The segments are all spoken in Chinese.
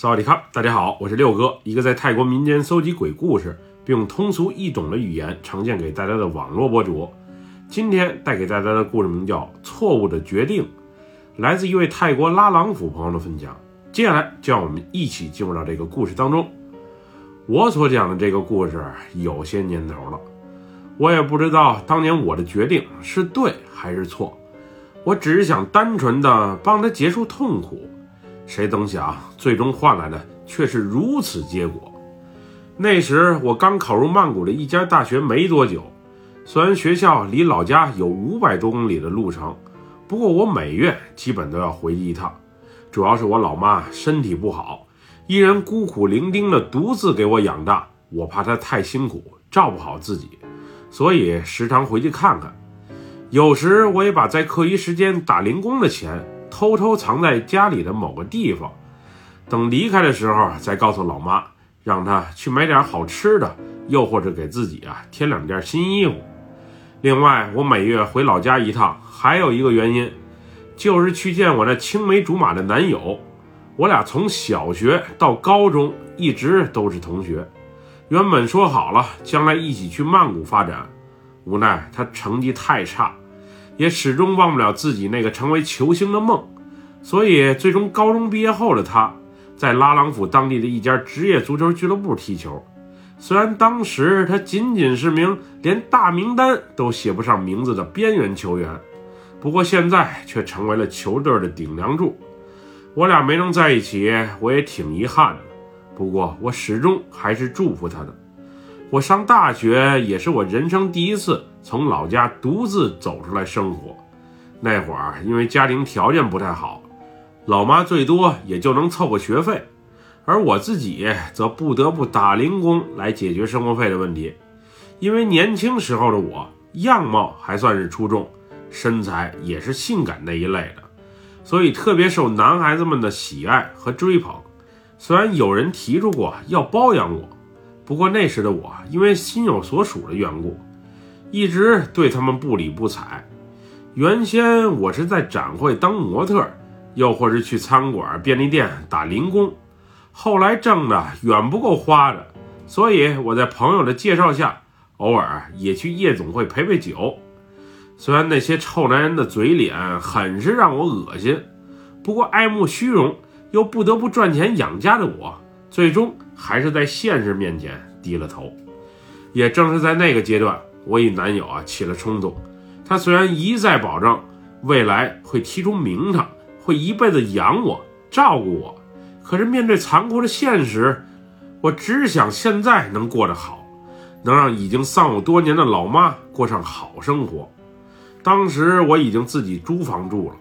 萨瓦迪卡，大家好，我是六哥，一个在泰国民间搜集鬼故事，并用通俗易懂的语言呈现给大家的网络博主。今天带给大家的故事名叫《错误的决定》，来自一位泰国拉朗府朋友的分享。接下来就让我们一起进入到这个故事当中。我所讲的这个故事有些年头了，我也不知道当年我的决定是对还是错，我只是想单纯的帮他结束痛苦。谁曾想，最终换来的却是如此结果。那时我刚考入曼谷的一家大学没多久，虽然学校离老家有五百多公里的路程，不过我每月基本都要回去一趟。主要是我老妈身体不好，一人孤苦伶仃的独自给我养大，我怕她太辛苦，照不好自己，所以时常回去看看。有时我也把在课余时间打零工的钱。偷偷藏在家里的某个地方，等离开的时候再告诉老妈，让她去买点好吃的，又或者给自己啊添两件新衣服。另外，我每月回老家一趟，还有一个原因，就是去见我那青梅竹马的男友。我俩从小学到高中一直都是同学，原本说好了将来一起去曼谷发展，无奈他成绩太差。也始终忘不了自己那个成为球星的梦，所以最终高中毕业后的他，在拉朗府当地的一家职业足球俱乐部踢球。虽然当时他仅仅是名连大名单都写不上名字的边缘球员，不过现在却成为了球队的顶梁柱。我俩没能在一起，我也挺遗憾的。不过我始终还是祝福他的。我上大学也是我人生第一次从老家独自走出来生活。那会儿因为家庭条件不太好，老妈最多也就能凑个学费，而我自己则不得不打零工来解决生活费的问题。因为年轻时候的我样貌还算是出众，身材也是性感那一类的，所以特别受男孩子们的喜爱和追捧。虽然有人提出过要包养我。不过那时的我，因为心有所属的缘故，一直对他们不理不睬。原先我是在展会当模特，又或是去餐馆、便利店打零工，后来挣的远不够花的，所以我在朋友的介绍下，偶尔也去夜总会陪陪酒。虽然那些臭男人的嘴脸很是让我恶心，不过爱慕虚荣又不得不赚钱养家的我。最终还是在现实面前低了头。也正是在那个阶段，我与男友啊起了冲突。他虽然一再保证未来会踢出名堂，会一辈子养我、照顾我，可是面对残酷的现实，我只想现在能过得好，能让已经丧偶多年的老妈过上好生活。当时我已经自己租房住了，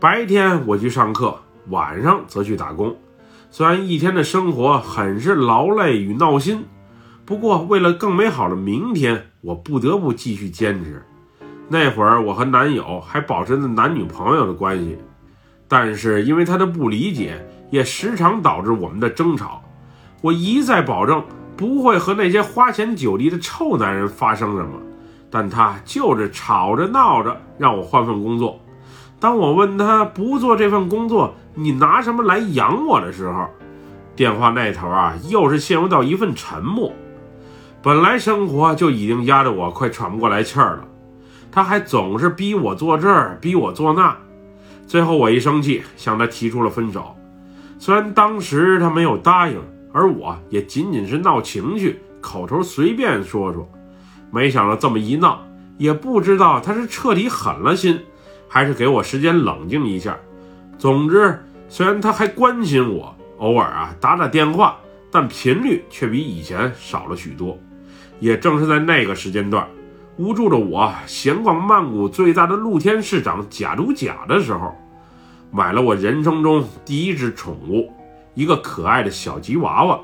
白天我去上课，晚上则去打工。虽然一天的生活很是劳累与闹心，不过为了更美好的明天，我不得不继续坚持。那会儿我和男友还保持着男女朋友的关系，但是因为他的不理解，也时常导致我们的争吵。我一再保证不会和那些花钱酒力的臭男人发生什么，但他就是吵着闹着让我换份工作。当我问他不做这份工作，你拿什么来养我的时候，电话那头啊，又是陷入到一份沉默。本来生活就已经压得我快喘不过来气儿了，他还总是逼我做这儿，逼我做那。最后我一生气，向他提出了分手。虽然当时他没有答应，而我也仅仅是闹情绪，口头随便说说。没想到这么一闹，也不知道他是彻底狠了心。还是给我时间冷静一下。总之，虽然他还关心我，偶尔啊打打电话，但频率却比以前少了许多。也正是在那个时间段，无助的我闲逛曼谷最大的露天市场假如甲的时候，买了我人生中第一只宠物，一个可爱的小吉娃娃。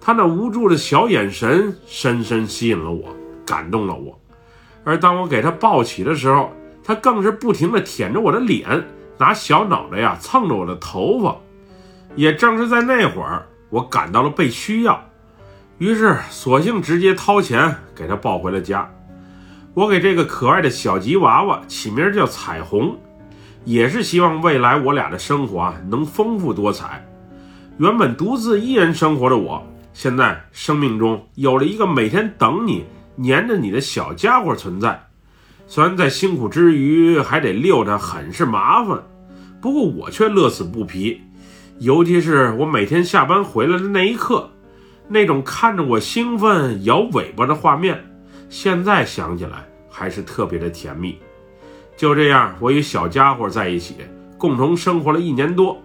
它那无助的小眼神深深吸引了我，感动了我。而当我给它抱起的时候，他更是不停地舔着我的脸，拿小脑袋呀蹭着我的头发。也正是在那会儿，我感到了被需要，于是索性直接掏钱给他抱回了家。我给这个可爱的小吉娃娃起名叫彩虹，也是希望未来我俩的生活啊能丰富多彩。原本独自一人生活的我，现在生命中有了一个每天等你、黏着你的小家伙存在。虽然在辛苦之余还得遛它，很是麻烦，不过我却乐此不疲。尤其是我每天下班回来的那一刻，那种看着我兴奋摇尾巴的画面，现在想起来还是特别的甜蜜。就这样，我与小家伙在一起，共同生活了一年多。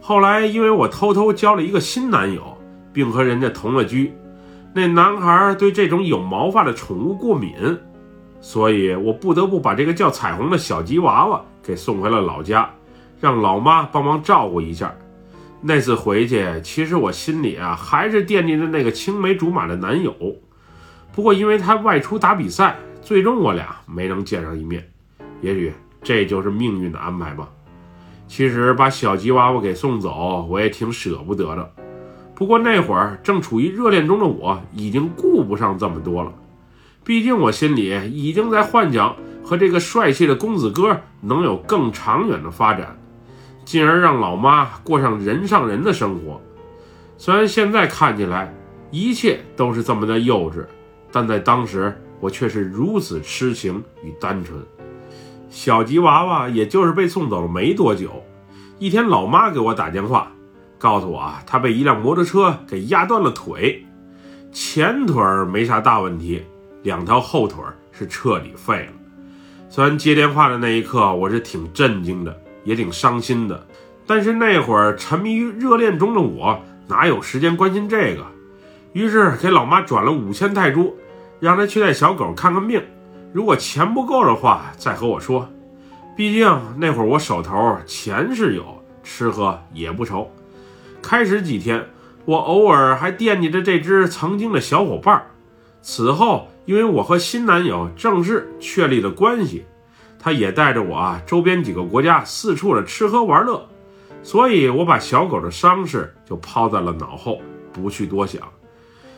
后来，因为我偷偷交了一个新男友，并和人家同了居，那男孩对这种有毛发的宠物过敏，所以我不得不把这个叫彩虹的小吉娃娃给送回了老家，让老妈帮忙照顾一下。那次回去，其实我心里啊还是惦记着那个青梅竹马的男友，不过因为他外出打比赛，最终我俩没能见上一面。也许这就是命运的安排吧。其实把小吉娃娃给送走，我也挺舍不得的。不过那会儿正处于热恋中的我，已经顾不上这么多了。毕竟我心里已经在幻想和这个帅气的公子哥能有更长远的发展，进而让老妈过上人上人的生活。虽然现在看起来一切都是这么的幼稚，但在当时我却是如此痴情与单纯。小吉娃娃也就是被送走了没多久，一天，老妈给我打电话，告诉我啊，她被一辆摩托车给压断了腿，前腿没啥大问题，两条后腿是彻底废了。虽然接电话的那一刻我是挺震惊的，也挺伤心的，但是那会儿沉迷于热恋中的我哪有时间关心这个？于是给老妈转了五千泰铢，让她去带小狗看看病。如果钱不够的话，再和我说。毕竟那会儿我手头钱是有，吃喝也不愁。开始几天，我偶尔还惦记着这只曾经的小伙伴。此后，因为我和新男友正式确立了关系，他也带着我啊周边几个国家四处的吃喝玩乐，所以我把小狗的伤势就抛在了脑后，不去多想。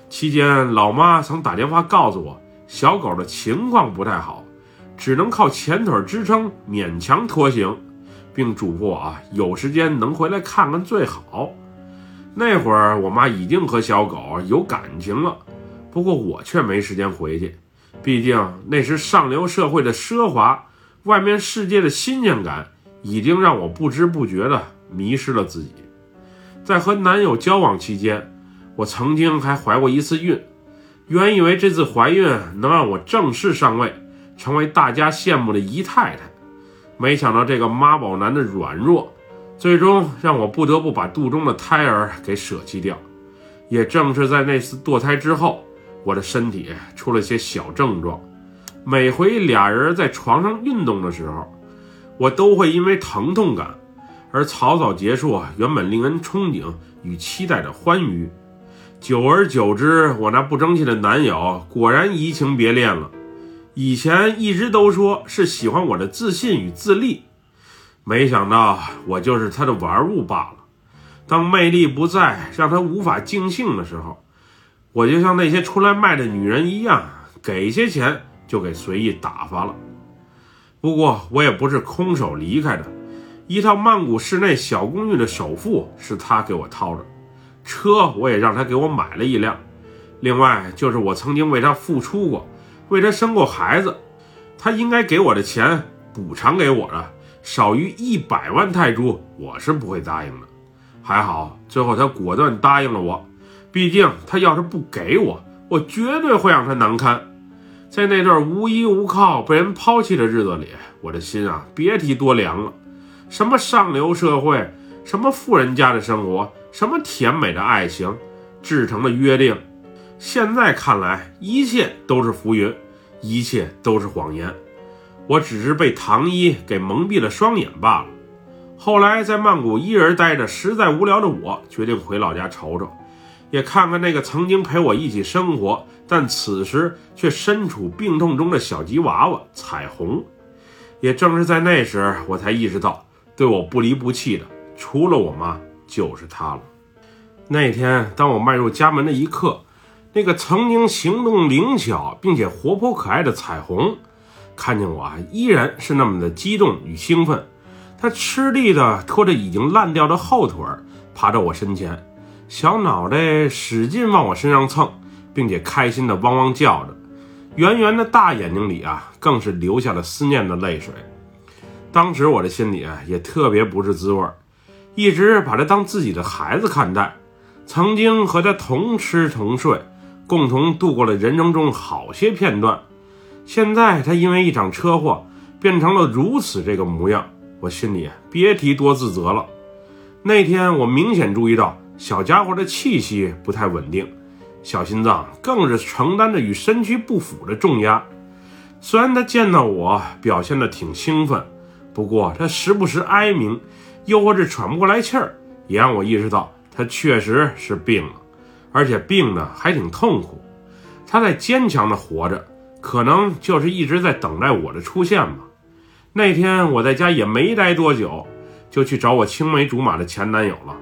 期间，老妈曾打电话告诉我。小狗的情况不太好，只能靠前腿支撑，勉强拖行，并嘱咐我啊，有时间能回来看看最好。那会儿我妈已经和小狗有感情了，不过我却没时间回去，毕竟那时上流社会的奢华，外面世界的新鲜感，已经让我不知不觉的迷失了自己。在和男友交往期间，我曾经还怀过一次孕。原以为这次怀孕能让我正式上位，成为大家羡慕的姨太太，没想到这个妈宝男的软弱，最终让我不得不把肚中的胎儿给舍弃掉。也正是在那次堕胎之后，我的身体出了些小症状。每回俩人在床上运动的时候，我都会因为疼痛感而草草结束原本令人憧憬与期待的欢愉。久而久之，我那不争气的男友果然移情别恋了。以前一直都说是喜欢我的自信与自立，没想到我就是他的玩物罢了。当魅力不在，让他无法尽兴的时候，我就像那些出来卖的女人一样，给些钱就给随意打发了。不过我也不是空手离开的，一套曼谷市内小公寓的首付是他给我掏的。车我也让他给我买了一辆，另外就是我曾经为他付出过，为他生过孩子，他应该给我的钱补偿给我的，少于一百万泰铢我是不会答应的。还好最后他果断答应了我，毕竟他要是不给我，我绝对会让他难堪。在那段无依无靠、被人抛弃的日子里，我的心啊别提多凉了。什么上流社会，什么富人家的生活。什么甜美的爱情，制成的约定，现在看来一切都是浮云，一切都是谎言。我只是被唐一给蒙蔽了双眼罢了。后来在曼谷一人待着实在无聊的我，决定回老家瞅瞅，也看看那个曾经陪我一起生活，但此时却身处病痛中的小吉娃娃彩虹。也正是在那时，我才意识到，对我不离不弃的，除了我妈。就是他了。那天，当我迈入家门的一刻，那个曾经行动灵巧并且活泼可爱的彩虹，看见我啊，依然是那么的激动与兴奋。他吃力地拖着已经烂掉的后腿，爬到我身前，小脑袋使劲往我身上蹭，并且开心的汪汪叫着，圆圆的大眼睛里啊，更是流下了思念的泪水。当时我的心里啊，也特别不是滋味，一直把他当自己的孩子看待，曾经和他同吃同睡，共同度过了人生中好些片段。现在他因为一场车祸变成了如此这个模样，我心里别提多自责了。那天我明显注意到小家伙的气息不太稳定，小心脏更是承担着与身躯不符的重压。虽然他见到我表现的挺兴奋，不过他时不时哀鸣，又或是喘不过来气儿，也让我意识到他确实是病了，而且病的还挺痛苦。他在坚强的活着。可能就是一直在等待我的出现吧。那天我在家也没待多久，就去找我青梅竹马的前男友了。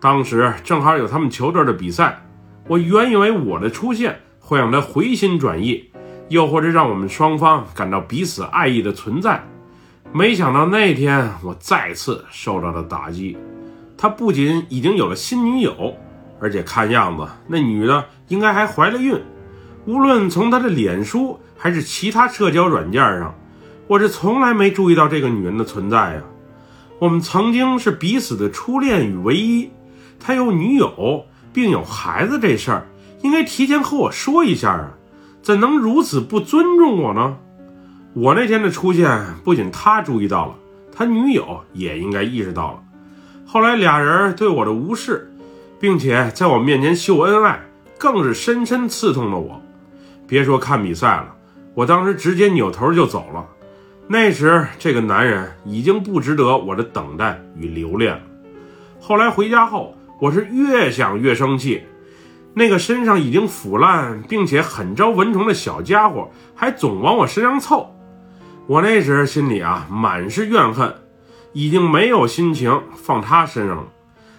当时正好有他们球队的比赛，我原以为我的出现会让他回心转意，又或者让我们双方感到彼此爱意的存在。没想到那天我再次受到了打击。他不仅已经有了新女友，而且看样子那女的应该还怀了孕。无论从他的脸书还是其他社交软件上，我是从来没注意到这个女人的存在呀。我们曾经是彼此的初恋与唯一，他有女友并有孩子这事儿，应该提前和我说一下啊，怎能如此不尊重我呢？我那天的出现，不仅他注意到了，他女友也应该意识到了。后来俩人对我的无视，并且在我面前秀恩爱，更是深深刺痛了我。别说看比赛了，我当时直接扭头就走了。那时这个男人已经不值得我的等待与留恋了。后来回家后，我是越想越生气。那个身上已经腐烂并且很招蚊虫的小家伙，还总往我身上凑。我那时心里啊满是怨恨，已经没有心情放他身上了。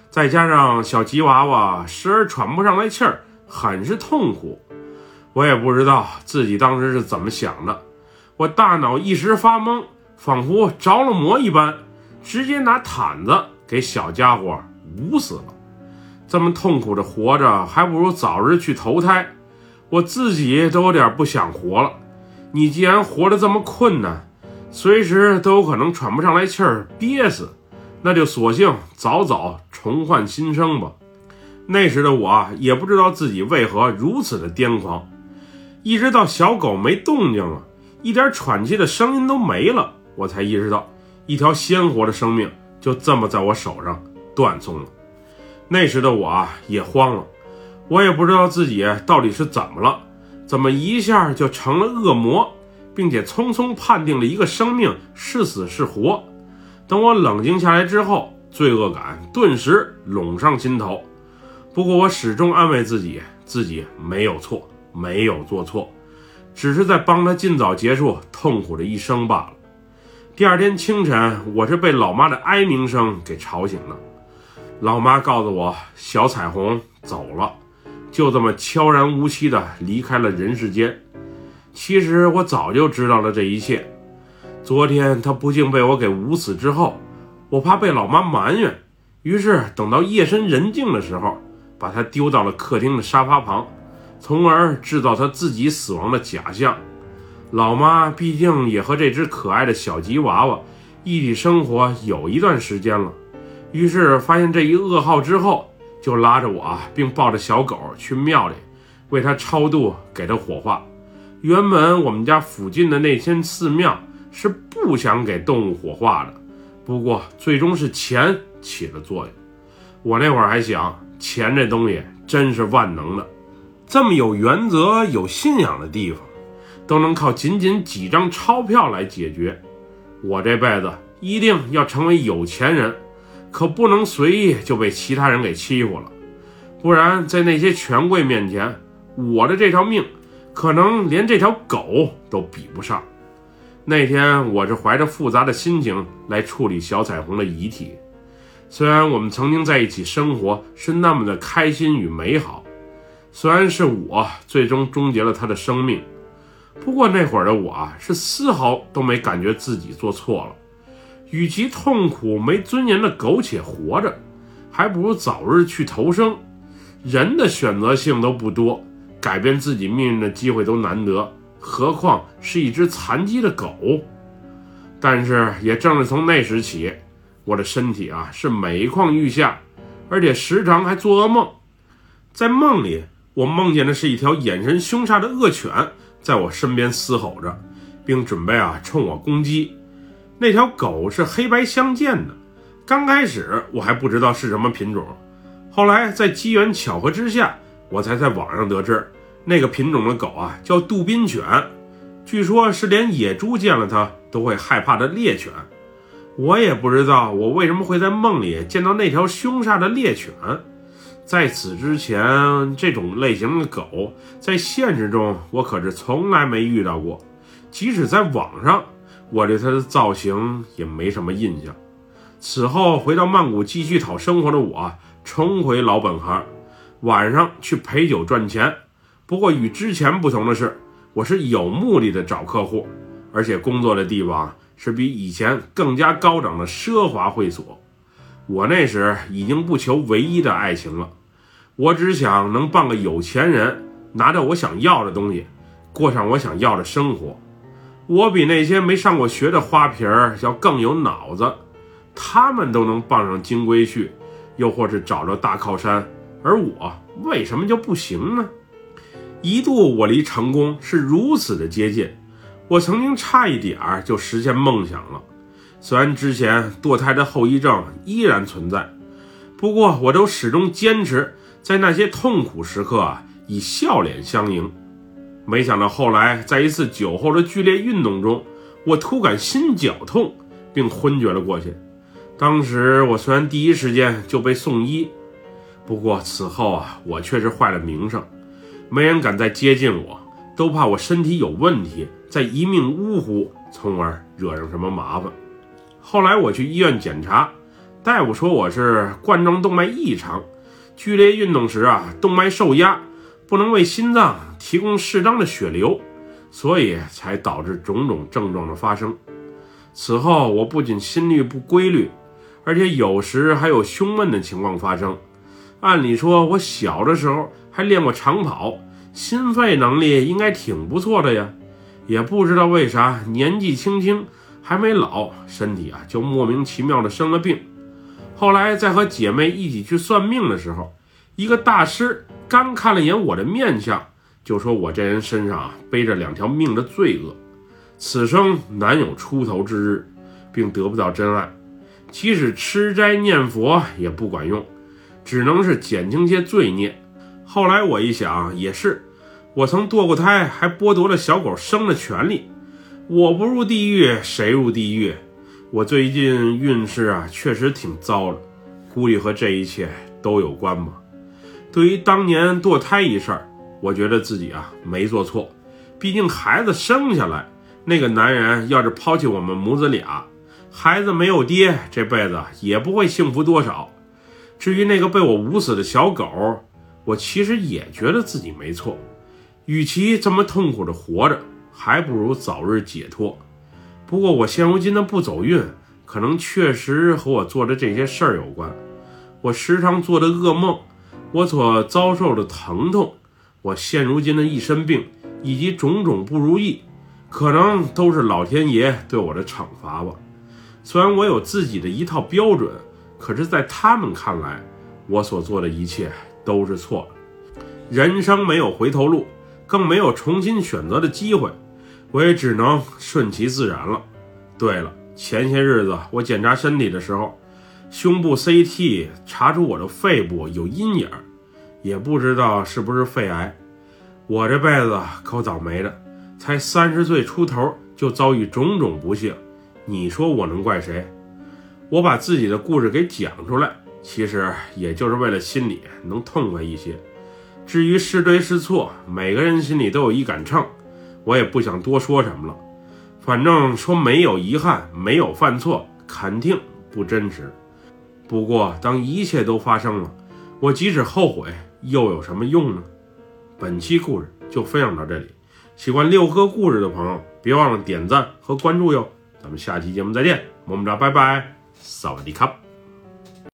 再加上小吉娃娃时而喘不上来气儿，很是痛苦。我也不知道自己当时是怎么想的，我大脑一时发懵，仿佛着了魔一般，直接拿毯子给小家伙捂死了。这么痛苦的活着，还不如早日去投胎。我自己都有点不想活了。你既然活得这么困难，随时都有可能喘不上来气儿憋死，那就索性早早重焕新生吧。那时的我也不知道自己为何如此的癫狂。一直到小狗没动静了，一点喘气的声音都没了，我才意识到一条鲜活的生命就这么在我手上断送了。那时的我啊也慌了，我也不知道自己到底是怎么了，怎么一下就成了恶魔，并且匆匆判定了一个生命是死是活。等我冷静下来之后，罪恶感顿时涌上心头。不过我始终安慰自己，自己没有错。没有做错，只是在帮他尽早结束痛苦的一生罢了。第二天清晨，我是被老妈的哀鸣声给吵醒了。老妈告诉我，小彩虹走了，就这么悄然无息地离开了人世间。其实我早就知道了这一切。昨天她不幸被我给捂死之后，我怕被老妈埋怨，于是等到夜深人静的时候，把她丢到了客厅的沙发旁。从而制造他自己死亡的假象。老妈毕竟也和这只可爱的小吉娃娃一起生活有一段时间了，于是发现这一噩耗之后，就拉着我，并抱着小狗去庙里为他超度，给他火化。原本我们家附近的那间寺庙是不想给动物火化的，不过最终是钱起了作用。我那会儿还想，钱这东西真是万能的。这么有原则、有信仰的地方，都能靠仅仅几张钞票来解决。我这辈子一定要成为有钱人，可不能随意就被其他人给欺负了，不然在那些权贵面前，我的这条命可能连这条狗都比不上。那天我是怀着复杂的心情来处理小彩虹的遗体，虽然我们曾经在一起生活是那么的开心与美好。虽然是我最终终结了他的生命，不过那会儿的我啊，是丝毫都没感觉自己做错了。与其痛苦没尊严的苟且活着，还不如早日去投生。人的选择性都不多，改变自己命运的机会都难得，何况是一只残疾的狗？但是也正是从那时起，我的身体啊是每况愈下，而且时常还做噩梦。在梦里，我梦见的是一条眼神凶煞的恶犬在我身边嘶吼着，并准备啊冲我攻击。那条狗是黑白相间的，刚开始我还不知道是什么品种。后来在机缘巧合之下，我才在网上得知，那个品种的狗啊叫杜宾犬，据说是连野猪见了它都会害怕的猎犬。我也不知道我为什么会在梦里见到那条凶煞的猎犬。在此之前，这种类型的狗在现实中我可是从来没遇到过，即使在网上，我对他的造型也没什么印象。此后回到曼谷继续讨生活的我。重回老本行，晚上去陪酒赚钱。不过与之前不同的是，我是有目的的找客户，而且工作的地方是比以前更加高档的奢华会所。我那时已经不求唯一的爱情了，我只想能傍个有钱人，拿着我想要的东西，过上我想要的生活。我比那些没上过学的花瓶儿要更有脑子，他们都能傍上金龟婿。又或是找着大靠山，而我为什么就不行呢？一度我离成功是如此的接近，我曾经差一点儿就实现梦想了。虽然之前堕胎的后遗症依然存在，不过我都始终坚持在那些痛苦时刻啊以笑脸相迎。没想到后来在一次酒后的剧烈运动中，我突感心绞痛，并昏厥了过去。当时我虽然第一时间就被送医，不过此后啊，我却是坏了名声，没人敢再接近我，都怕我身体有问题，再一命呜呼，从而惹上什么麻烦。后来我去医院检查，大夫说我是冠状动脉异常，剧烈运动时啊，动脉受压，不能为心脏提供适当的血流，所以才导致种种症状的发生。此后我不仅心率不规律。而且有时还有胸闷的情况发生。按理说，我小的时候还练过长跑，心肺能力应该挺不错的呀。也不知道为啥，年纪轻轻还没老，身体啊就莫名其妙的生了病。后来在和姐妹一起去算命的时候，一个大师刚看了眼我的面相，就说我这人身上啊背着两条命的罪恶，此生难有出头之日，并得不到真爱。即使吃斋念佛也不管用，只能是减轻些罪孽。后来我一想，也是，我曾堕过胎，还剥夺了小狗生的权利。我不入地狱，谁入地狱？我最近运势啊，确实挺糟的，估计和这一切都有关吧。对于当年堕胎一事，我觉得自己啊没做错，毕竟孩子生下来，那个男人要是抛弃我们母子俩。孩子没有爹，这辈子也不会幸福多少。至于那个被我捂死的小狗，我其实也觉得自己没错。与其这么痛苦的活着，还不如早日解脱。不过我现如今的不走运，可能确实和我做的这些事儿有关。我时常做的噩梦，我所遭受的疼痛，我现如今的一身病，以及种种不如意，可能都是老天爷对我的惩罚吧。虽然我有自己的一套标准，可是，在他们看来，我所做的一切都是错。人生没有回头路，更没有重新选择的机会，我也只能顺其自然了。对了，前些日子我检查身体的时候，胸部 CT 查出我的肺部有阴影，也不知道是不是肺癌。我这辈子可倒霉的，才三十岁出头就遭遇种种不幸。你说我能怪谁？我把自己的故事给讲出来，其实也就是为了心里能痛快一些。至于是对是错，每个人心里都有一杆秤，我也不想多说什么了。反正说没有遗憾，没有犯错，肯定不真实。不过当一切都发生了，我即使后悔，又有什么用呢？本期故事就分享到这里，喜欢六哥故事的朋友，别忘了点赞和关注哟。咱们下期节目再见，么么哒，拜拜，萨瓦迪卡。